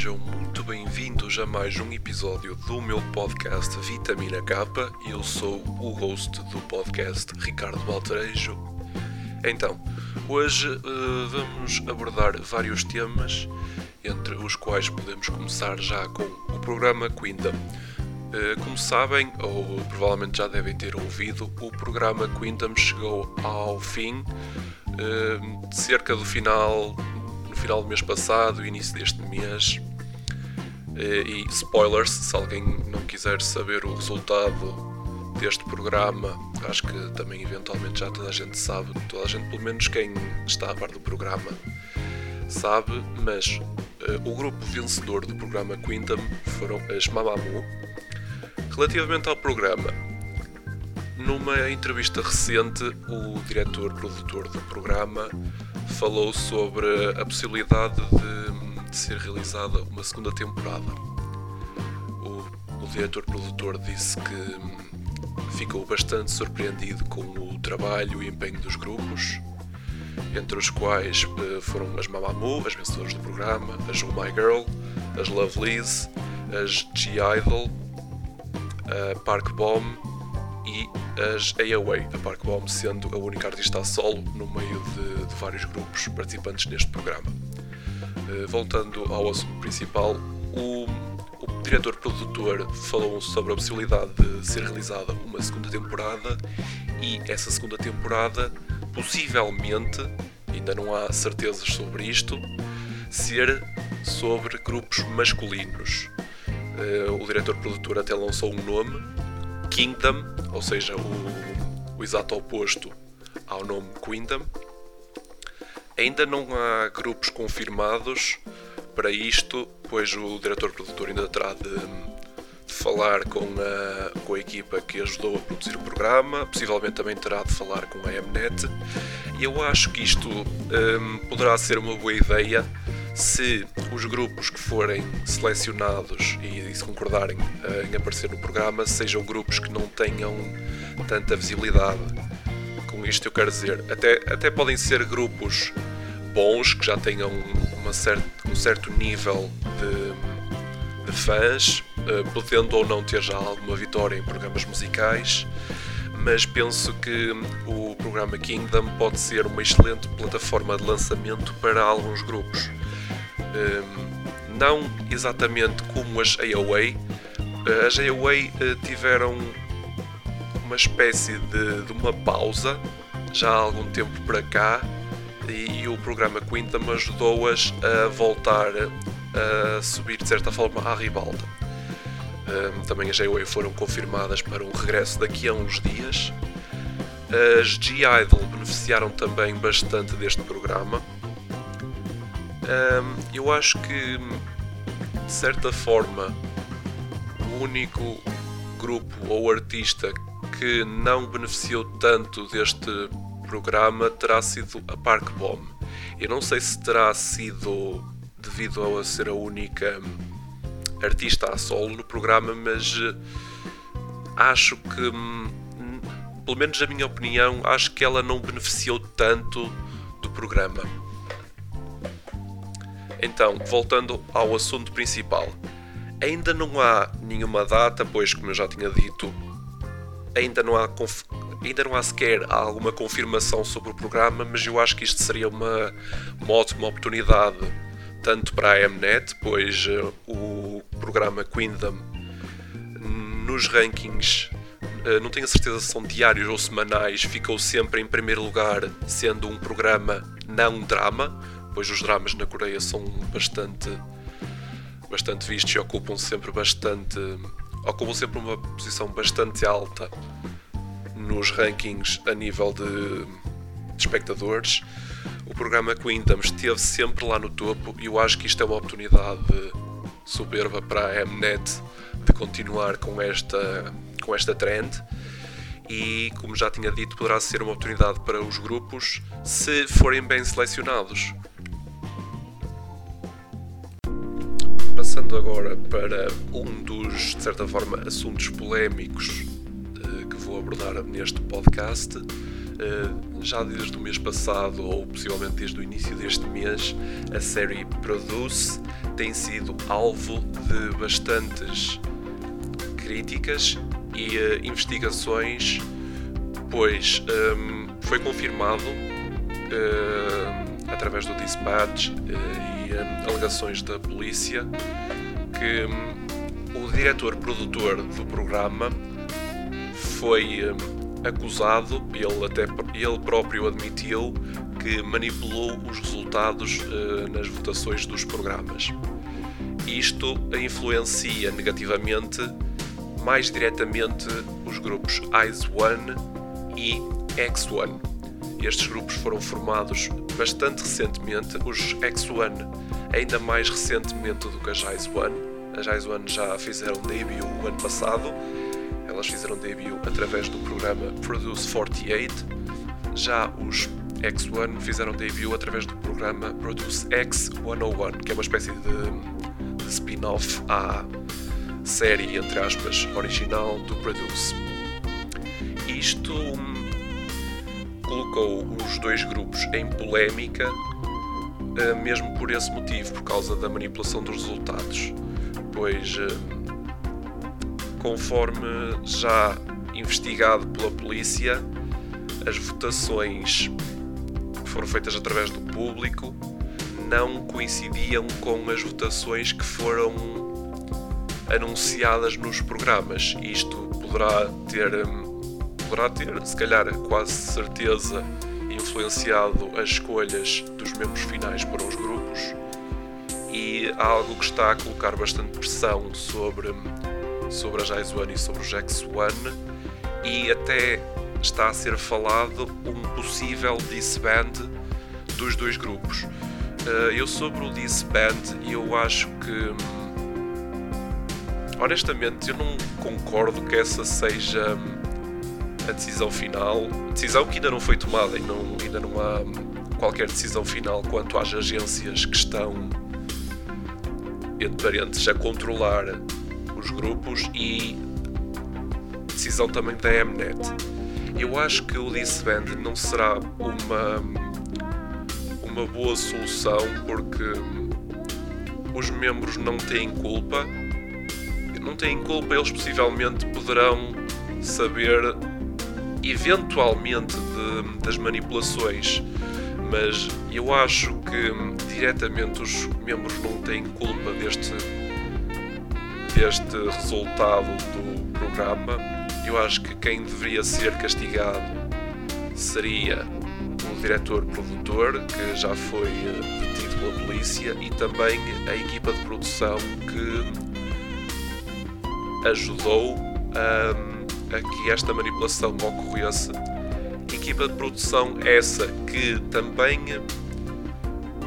sejam muito bem-vindos a mais um episódio do meu podcast Vitamina K. Eu sou o host do podcast Ricardo Baltarejo. Então, hoje uh, vamos abordar vários temas, entre os quais podemos começar já com o programa Quinta. Uh, como sabem, ou provavelmente já devem ter ouvido, o programa Quintam chegou ao fim, uh, cerca do final final do mês passado, início deste mês. Eh, e spoilers, se alguém não quiser saber o resultado deste programa, acho que também eventualmente já toda a gente sabe, toda a gente, pelo menos quem está a par do programa, sabe, mas uh, o grupo vencedor do programa Quintam foram as Mamamoo. Relativamente ao programa, numa entrevista recente, o diretor-produtor do programa falou sobre a possibilidade de, de ser realizada uma segunda temporada. O, o diretor-produtor disse que ficou bastante surpreendido com o trabalho e empenho dos grupos, entre os quais eh, foram as Mamamoo, as vencedoras do programa, as Oh My Girl, as Lovelies, as G-Idol, a Park Bomb e as AOA, a Park Bomb sendo a única artista a solo no meio de, de vários grupos participantes neste programa. Uh, voltando ao assunto principal, o, o diretor-produtor falou sobre a possibilidade de ser realizada uma segunda temporada e essa segunda temporada, possivelmente, ainda não há certezas sobre isto, ser sobre grupos masculinos. Uh, o diretor-produtor até lançou um nome, Kingdom, ou seja, o, o exato oposto ao nome Queendom. Ainda não há grupos confirmados para isto, pois o diretor-produtor ainda terá de, de, falar com a, com a equipa que ajudou a produzir o programa, possivelmente também terá de falar com a Mnet. E eu acho que isto um, poderá ser uma boa ideia se os grupos que forem selecionados e, se concordarem uh, em aparecer no programa sejam grupos que não tenham tanta visibilidade. Com isto eu quero dizer, até, até podem ser grupos bons, que já tenham uma cert, um certo nível de, de fãs, uh, podendo ou não ter já alguma vitória em programas musicais, mas penso que o programa Kingdom pode ser uma excelente plataforma de lançamento para alguns grupos não exatamente como as AOA. Ah, as AOA ah, tiveram uma espécie de, de, uma pausa já há algum tempo para cá e, o programa Quintam ajudou-as a voltar a subir de certa forma à ribalta. também as AOA foram confirmadas para um regresso daqui a uns dias. As G-Idol beneficiaram também bastante deste programa um, eu acho que, de certa forma, o único grupo ou artista que não beneficiou tanto deste programa terá sido a Park Bomb. Eu não sei se terá sido devido a ser a única artista a solo no programa, mas eh, acho que, hum, pelo menos na minha opinião, acho que ela não beneficiou tanto do programa. Então, voltando ao assunto principal. Ainda não há nenhuma data, pois, como eu já tinha dito, ainda não há, ainda não há sequer alguma confirmação sobre o programa, mas eu acho que isto seria uma, uma ótima oportunidade, tanto para a Mnet, pois uh, o programa Queendom nos rankings uh, não tenho a certeza se são diários ou semanais, ficou sempre em primeiro lugar, sendo um programa não drama, pois os dramas na Coreia são bastante bastante vistos e ocupam sempre bastante ocupam sempre uma posição bastante alta nos rankings a nível de, espectadores o programa Queendom esteve sempre lá no topo e eu acho que isto é uma oportunidade soberba para a Mnet de continuar com esta com esta trend e, como já tinha dito, poderá ser uma oportunidade para os grupos se forem bem selecionados. Passando agora para um dos, de certa forma, assuntos polémicos uh, que vou abordar neste podcast, já desde o mês passado, ou possivelmente desde o início deste mês, a série Produce tem sido alvo de bastantes críticas e uh, investigações, pois um, foi confirmado através do dispatch um, alegações da polícia que um, o diretor-produtor do programa foi acusado, ele até ele próprio admitiu que manipulou os resultados uh, nas votações dos programas. Isto influencia negativamente mais diretamente os grupos ICE One e X1. Estes grupos foram formados bastante recentemente, os X1 ainda mais recentemente do que as ICE One. As ICE One já fizeram debut o ano passado elas fizeram debut através do programa Produce 48. Já os X1 fizeram debut através do programa Produce X101, que é uma espécie de, de spin-off à série, entre aspas, original do Produce. Isto colocou os dois grupos em polémica, eh, mesmo por esse motivo, por causa da manipulação dos resultados, pois hum, conforme já investigado pela polícia, as votações que foram feitas através do público não coincidiam com as votações que foram anunciadas nos programas. Isto poderá ter, poderá ter, se calhar, quase certeza, influenciado as escolhas dos membros finais para os grupos e algo que está a colocar bastante pressão sobre sobre a One e sobre o Jax One e até está a ser falado um possível disband dos dois grupos. Uh, eu sobre o disband eu acho que hum, honestamente eu não concordo que essa seja hum, a decisão final. Decisão que ainda não foi tomada e não, ainda não há qualquer decisão final quanto às agências que estão entre parentes a controlar os grupos e decisão também da Mnet. Eu acho que o Disband não será uma, uma boa solução porque os membros não têm culpa. Não têm culpa, eles possivelmente poderão saber eventualmente de, das manipulações, mas eu acho que diretamente os membros não têm culpa deste deste resultado do programa, eu acho que quem deveria ser castigado seria o diretor-produtor, que já foi eh, detido pela polícia, e também a equipa de produção que ajudou a, a que esta manipulação ocorresse. Equipa de produção essa que também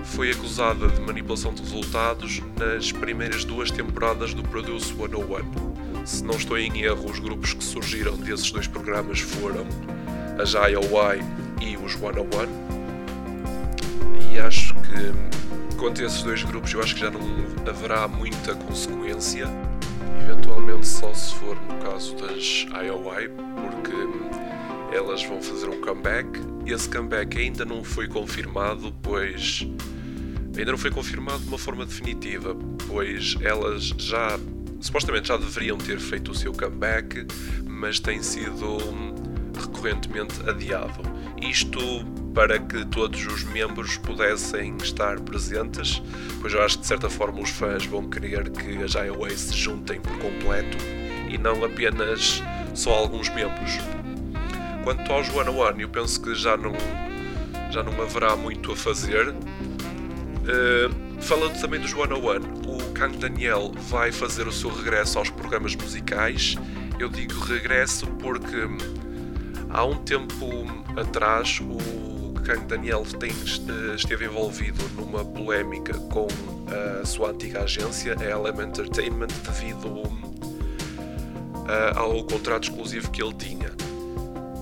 foi acusada de manipulação de resultados nas primeiras duas temporadas do Produce 101. Se não estou em erro, os grupos que surgiram desses dois programas foram as IOI e os 101. E acho que quanto a esses dois grupos, eu acho que já não haverá muita consequência. Só se for no caso das IOI, porque elas vão fazer um comeback. Esse comeback ainda não foi confirmado, pois ainda não foi confirmado de uma forma definitiva, pois elas já supostamente já deveriam ter feito o seu comeback, mas tem sido recorrentemente adiado. Isto para que todos os membros pudessem estar presentes, pois eu acho que de certa forma os fãs vão querer que as IOA se juntem por completo e não apenas só alguns membros. Quanto aos One One, eu penso que já não, já não haverá muito a fazer, Uh, falando também One on One, o Kang Daniel vai fazer o seu regresso aos programas musicais. Eu digo regresso porque hum, há um tempo atrás o Kang Daniel tem, esteve envolvido numa polémica com a sua antiga agência, a LM Entertainment, devido hum, ao contrato exclusivo que ele tinha.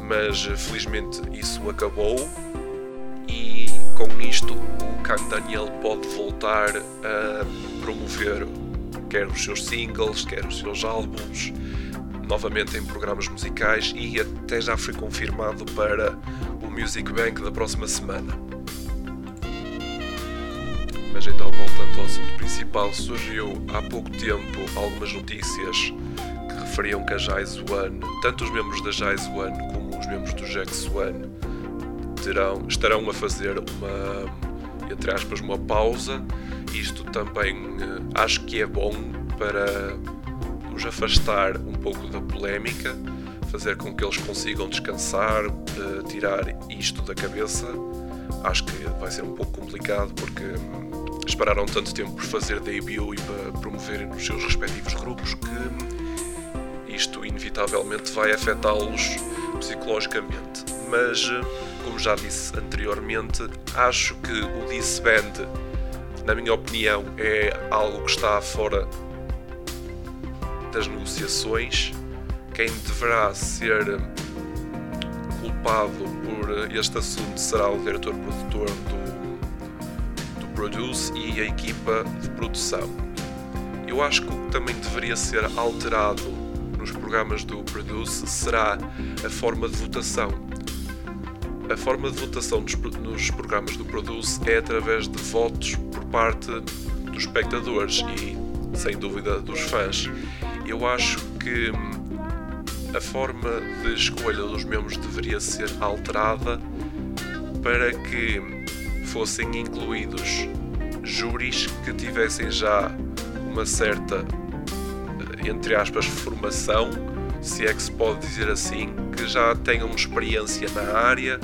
Mas felizmente isso acabou e com isto Kang Daniel pode voltar a promover quer os seus singles, quer os seus álbuns novamente em programas musicais e até já foi confirmado para o Music Bank da próxima semana. Mas então, voltando ao assunto principal, surgiu há pouco tempo algumas notícias que referiam que a Jazz One, tanto os membros da Jazz One como os membros do Jax One, terão, estarão a fazer uma, entre aspas, uma pausa. Isto também eh, acho que é bom para os afastar um pouco da polémica, fazer com que eles consigam descansar, uh, tirar isto da cabeça. Acho que vai ser um pouco complicado porque hum, esperaram tanto tempo por fazer debut e para promoverem nos seus respectivos grupos que hum, isto inevitavelmente vai afetá-los psicologicamente. Mas, eh, como já disse anteriormente, acho que o Disband, na minha opinião, é algo que está fora das negociações, quem deverá ser culpado por este assunto será o diretor-produtor do, do Produce e a equipa de produção. Eu acho que o que também deveria ser alterado nos programas do Produce será a forma de votação. A forma de votação nos, nos programas do Produce é através de votos por parte dos espectadores e, sem dúvida, dos fãs eu acho que hum, a forma de escolha dos membros deveria ser alterada para que fossem incluídos júris que tivessem já uma certa, eh, entre aspas, formação, se é que se pode dizer assim, que já tenham experiência na área,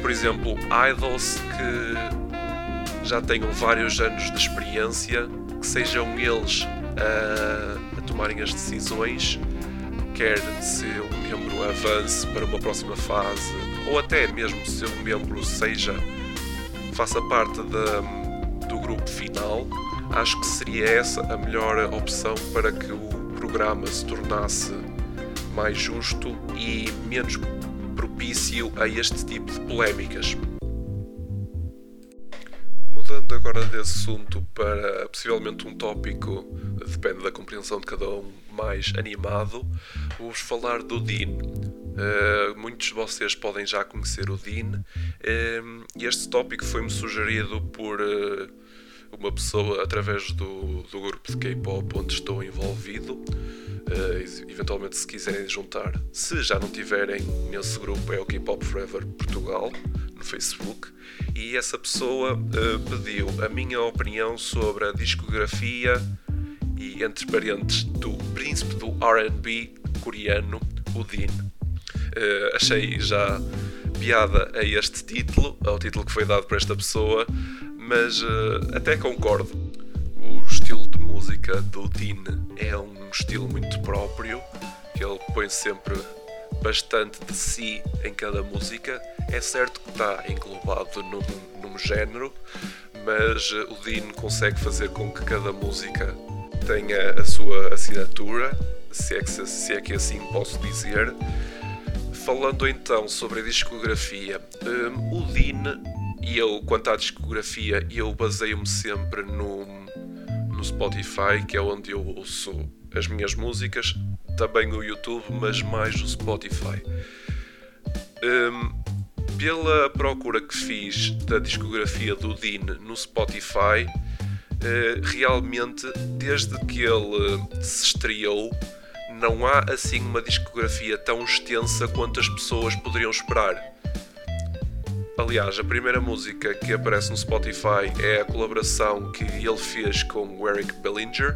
por exemplo, idols que já tenham vários anos de experiência, que sejam eles a tomarem as decisões, quer se um membro avance para uma próxima fase, ou até mesmo se um membro seja faça parte de, do grupo final, acho que seria essa a melhor opção para que o programa se tornasse mais justo e menos propício a este tipo de polémicas. Mudando agora de assunto para possivelmente um tópico, depende da compreensão de cada um, mais animado, vou-vos falar do Dean. Uh, muitos de vocês podem já conhecer o Dean. Uh, este tópico foi-me sugerido por uh, uma pessoa através do, do grupo de K-pop onde estou envolvido. eventualmente, se quiserem juntar, se já não tiverem nesse grupo, é o K-pop Forever Portugal no Facebook e essa pessoa uh, pediu a minha opinião sobre a discografia e entre parentes do príncipe do R&B coreano, o Dean. Uh, achei já piada a este título, ao título que foi dado por esta pessoa, mas uh, até concordo. O estilo de música do Dean é um estilo muito próprio, que ele põe sempre bastante de si em cada música. É certo que está englobado num, num género, mas o Dean consegue fazer com que cada música tenha a sua assinatura, se é que, se é que assim posso dizer. Falando então sobre a discografia, um, o Dean e eu, quanto à discografia, eu baseio-me sempre no, no Spotify, que é onde eu ouço as minhas músicas, também o YouTube, mas mais o Spotify. Um, pela procura que fiz da discografia do Dean no Spotify, uh, realmente, desde que ele se estreou, não há assim uma discografia tão extensa quanto as pessoas poderiam esperar. Aliás, a primeira música que aparece no Spotify é a colaboração que ele fez com o Eric Bellinger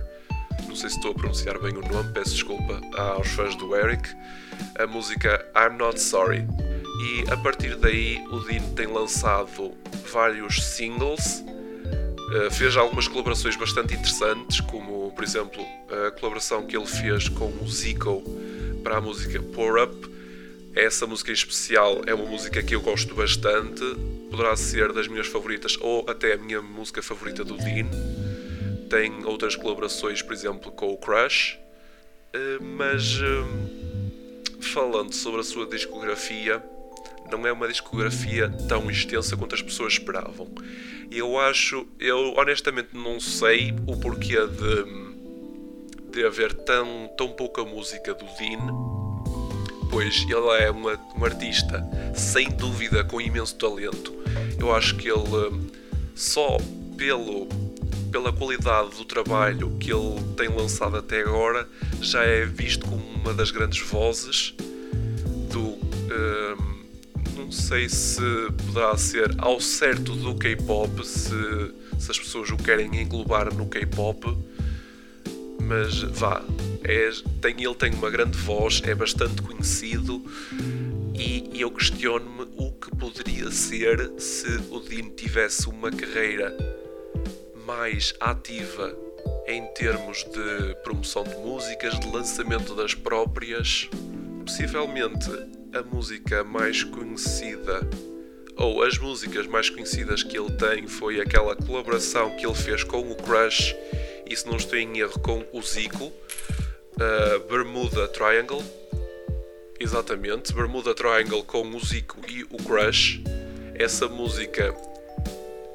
não sei se estou a pronunciar bem o nome, peço desculpa aos fãs do Eric, a música I'm Not Sorry. E a partir daí o Dean tem lançado vários singles, uh, fez algumas colaborações bastante interessantes, como por exemplo a colaboração que ele fez com o Zico para a música Pour Up. Essa música em especial é uma música que eu gosto bastante, poderá ser das minhas favoritas ou até a minha música favorita do Dean tem outras colaborações, por exemplo, com o Crush, eh, mas eh, falando sobre a sua discografia, não é uma discografia tão extensa quanto as pessoas esperavam. Eu acho, eu honestamente não sei o porquê de, de haver tão, tão pouca música do Dean, pois ele é uma, um artista sem dúvida com imenso talento. Eu acho que ele só pelo pela qualidade do trabalho que ele tem lançado até agora já é visto como uma das grandes vozes do hum, não sei se poderá ser ao certo do K-pop se, se as pessoas o querem englobar no K-pop mas vá é, tem, ele tem uma grande voz é bastante conhecido e, e eu questiono-me o que poderia ser se o Dean tivesse uma carreira mais ativa em termos de promoção de músicas, de lançamento das próprias. Possivelmente a música mais conhecida ou as músicas mais conhecidas que ele tem foi aquela colaboração que ele fez com o Crush e se não estou em erro com o Zico, uh, Bermuda Triangle. Exatamente, Bermuda Triangle com o Zico e o Crush. Essa música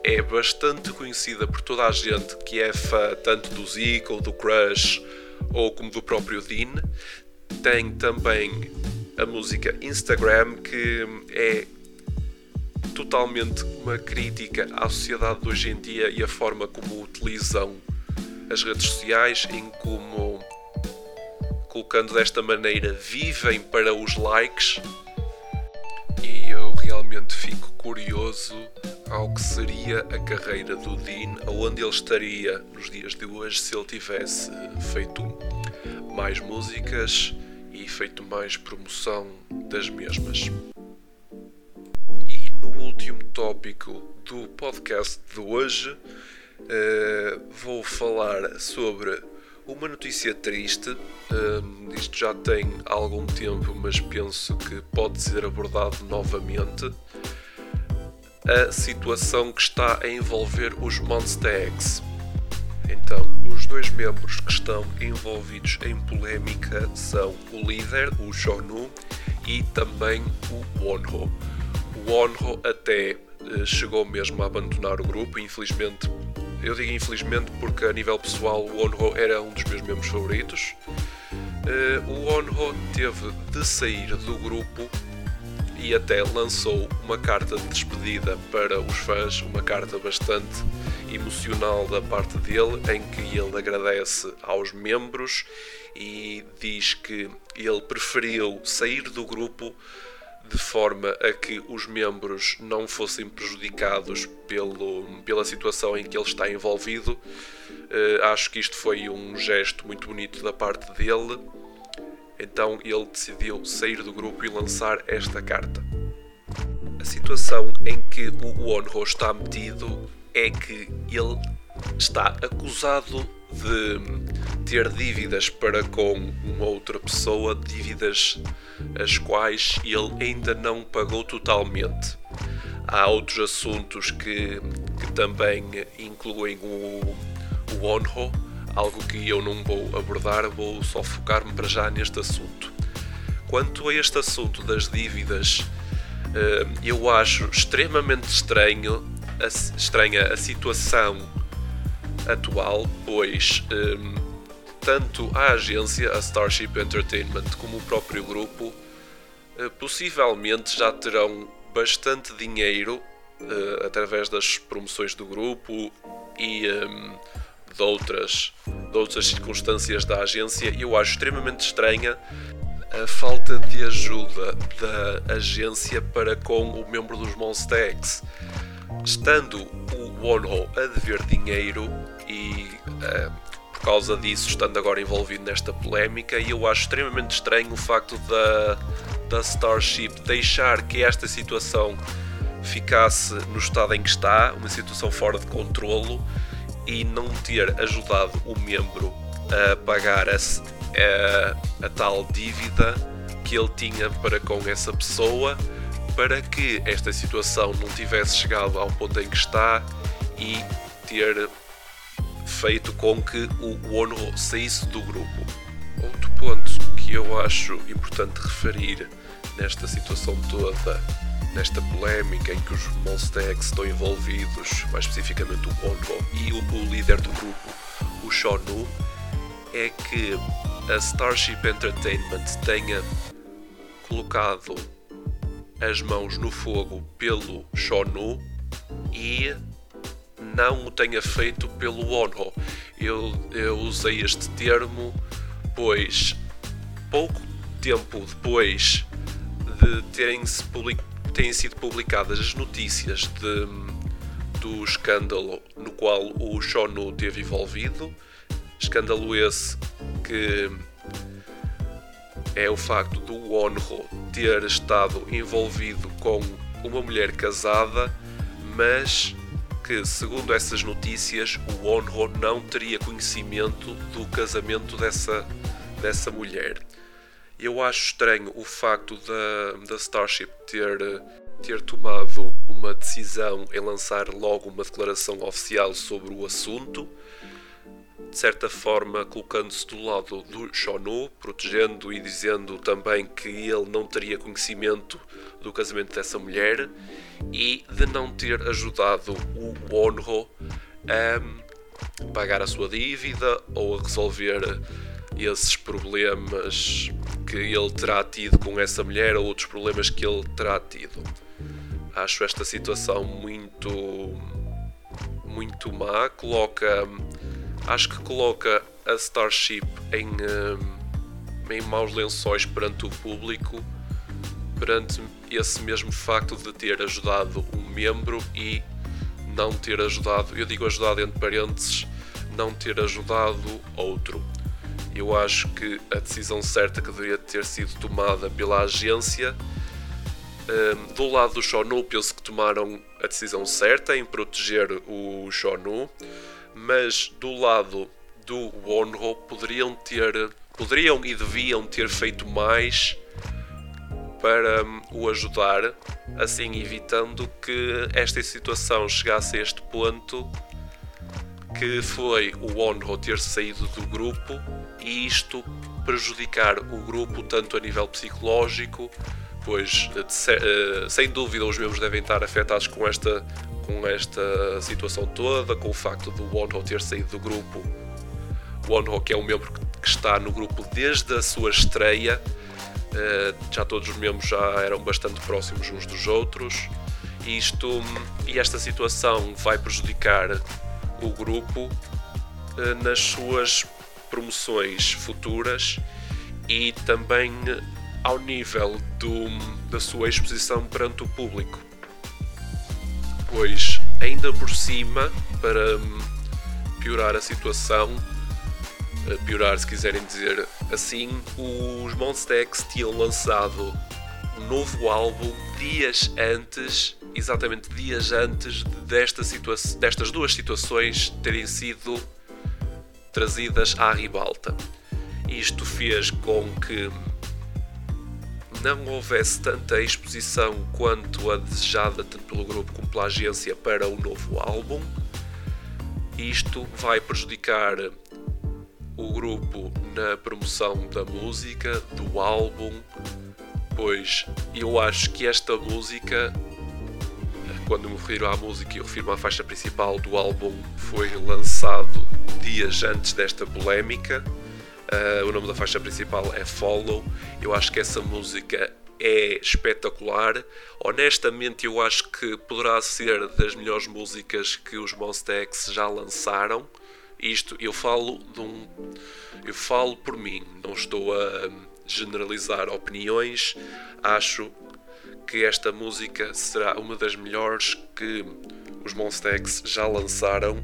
é bastante conhecida por toda a gente que é fã tanto do Zico, do Crush ou como do próprio Dean. Tem também a música Instagram que é totalmente uma crítica à sociedade de hoje em dia e a forma como utilizam as redes sociais, em como colocando desta maneira vivem para os likes. E eu realmente fico curioso ao que seria a carreira do Dean, aonde ele estaria nos dias de hoje se ele tivesse feito mais músicas e feito mais promoção das mesmas. E no último tópico do podcast de hoje, uh, vou falar sobre uma notícia triste. Uh, isto já tem algum tempo, mas penso que pode ser abordado novamente a situação que está a envolver os Monster X. Então, os dois membros que estão envolvidos em polémica são o líder, o Shonu, e também o Wonho. O Wonho até eh, chegou mesmo a abandonar o grupo, infelizmente. Eu digo infelizmente porque a nível pessoal o Wonho era um dos meus membros favoritos. Eh, o Wonho teve de sair do grupo e até lançou uma carta de despedida para os fãs, uma carta bastante emocional da parte dele, em que ele agradece aos membros e diz que ele preferiu sair do grupo de forma a que os membros não fossem prejudicados pelo, pela situação em que ele está envolvido. Uh, acho que isto foi um gesto muito bonito da parte dele então ele decidiu sair do grupo e lançar esta carta. A situação em que o Wonho está metido é que ele está acusado de ter dívidas para com uma outra pessoa, dívidas as quais ele ainda não pagou totalmente. Há outros assuntos que, que também incluem o, o Wonho, algo que eu não vou abordar, vou só focar-me para já neste assunto. Quanto a este assunto das dívidas, eh, eu acho extremamente estranho a, estranha a situação atual, pois eh, tanto a agência, a Starship Entertainment, como o próprio grupo, eh, possivelmente já terão bastante dinheiro através das promoções do grupo e de outras, de outras circunstâncias da agência eu acho extremamente estranha a falta de ajuda da agência para com o membro dos Monster. Estando o Wonho a dever dinheiro e uh, por causa disso estando agora envolvido nesta polémica e eu acho extremamente estranho o facto da, da Starship deixar que esta situação ficasse no estado em que está, uma situação fora de controlo e não ter ajudado o membro a pagar a, a, a tal dívida que ele tinha para com essa pessoa para que esta situação não tivesse chegado ao ponto em que está e ter feito com que o ONU saísse do grupo. Outro ponto que eu acho importante referir nesta situação toda nesta polémica em que os Monster X estão envolvidos, mais especificamente o Bongo e o, o líder do grupo, o Shonu, é que a Starship Entertainment tenha colocado as mãos no fogo pelo Shonu e não o tenha feito pelo Onho. Eu, eu usei este termo pois pouco tempo depois de terem, -se public, terem sido publicadas as notícias de, do escândalo no qual o Shonu teve envolvido, escândalo esse que é o facto do Onho ter estado envolvido com uma mulher casada, mas que, segundo essas notícias, o Onho não teria conhecimento do casamento dessa, dessa mulher. Eu acho estranho o facto da, da Starship ter, ter tomado uma decisão em lançar logo uma declaração oficial sobre o assunto, de certa forma colocando-se do lado do Shonu, protegendo e dizendo também que ele não teria conhecimento do casamento dessa mulher e de não ter ajudado o Onho a pagar a sua dívida ou a resolver esses problemas que ele terá tido com essa mulher ou outros problemas que ele terá tido. Acho esta situação muito muito má, coloca acho que coloca a Starship em, em maus lençóis perante o público, perante esse mesmo facto de ter ajudado um membro e não ter ajudado, eu digo ajudado entre parênteses, não ter ajudado outro. Eu acho que a decisão certa que deveria ter sido tomada pela agência, um, do lado do Shonu, penso que tomaram a decisão certa em proteger o Shonu, mas do lado do Wonho poderiam ter, poderiam e deviam ter feito mais para um, o ajudar, assim evitando que esta situação chegasse a este ponto que foi o Onho ter saído do grupo e isto prejudicar o grupo tanto a nível psicológico, pois eh, sem dúvida os membros devem estar afetados com esta, com esta situação toda, com o facto do Onho ter saído do grupo. O Onho que é um membro que está no grupo desde a sua estreia, eh, já todos os membros já eram bastante próximos uns dos outros. E, isto, e esta situação vai prejudicar o grupo eh, nas suas promoções futuras e também ao nível do, da sua exposição perante o público. Pois, ainda por cima, para piorar a situação, piorar se quiserem dizer assim, os Monster X tinham lançado um novo álbum dias antes exatamente dias antes desta destas duas situações terem sido trazidas à ribalta. Isto fez com que não houvesse tanta exposição quanto a desejada tanto pelo grupo como pela agência para o novo álbum. Isto vai prejudicar o grupo na promoção da música, do álbum, pois eu acho que esta música quando me refiro à música e refiro à faixa principal do álbum, foi lançado dias antes desta polémica. Uh, o nome da faixa principal é Follow. Eu acho que essa música é espetacular. Honestamente, eu acho que poderá ser das melhores músicas que os Monster X já lançaram. Isto eu falo de um, eu falo por mim, não estou a generalizar opiniões. Acho que esta música será uma das melhores que os Monster X já lançaram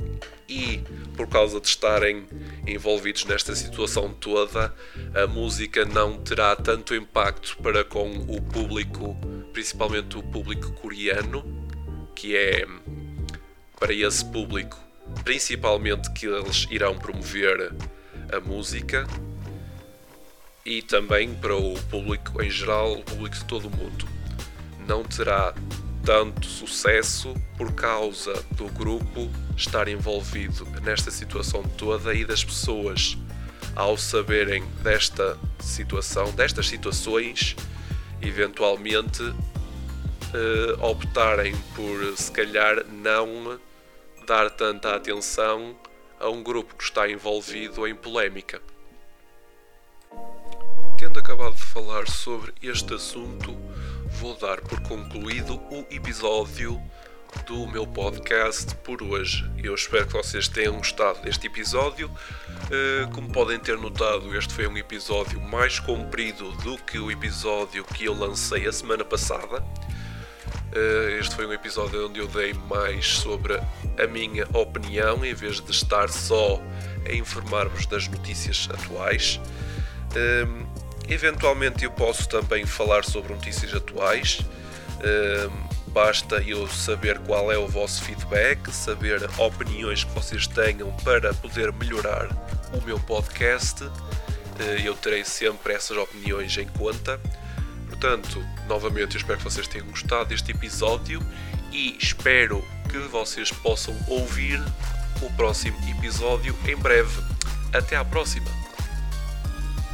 e por causa de estarem envolvidos nesta situação toda, a música não terá tanto impacto para com o público, principalmente o público coreano, que é para esse público principalmente que eles irão promover a música e também para o público em geral, o público de todo o mundo não terá tanto sucesso por causa do grupo estar envolvido nesta situação toda e das pessoas ao saberem desta situação, destas situações, eventualmente eh, optarem por se calhar não dar tanta atenção a um grupo que está envolvido em polémica. tendo acabado de falar sobre este assunto, vou dar por concluído o episódio do meu podcast por hoje. Eu espero que vocês tenham gostado deste episódio. Eh, como podem ter notado, este foi um episódio mais comprido do que o episódio que eu lancei a semana passada. Eh, este foi um episódio onde eu dei mais sobre a minha opinião, em vez de estar só a informar-vos das notícias atuais. Eventualmente eu posso também falar sobre notícias atuais. Ehm, basta eu saber qual é o vosso feedback, saber opiniões que vocês tenham para poder melhorar o meu podcast. Eh, eu terei sempre essas opiniões em conta. Portanto, novamente, eu espero que vocês tenham gostado deste episódio e espero que vocês possam ouvir o próximo episódio em breve. Até à próxima!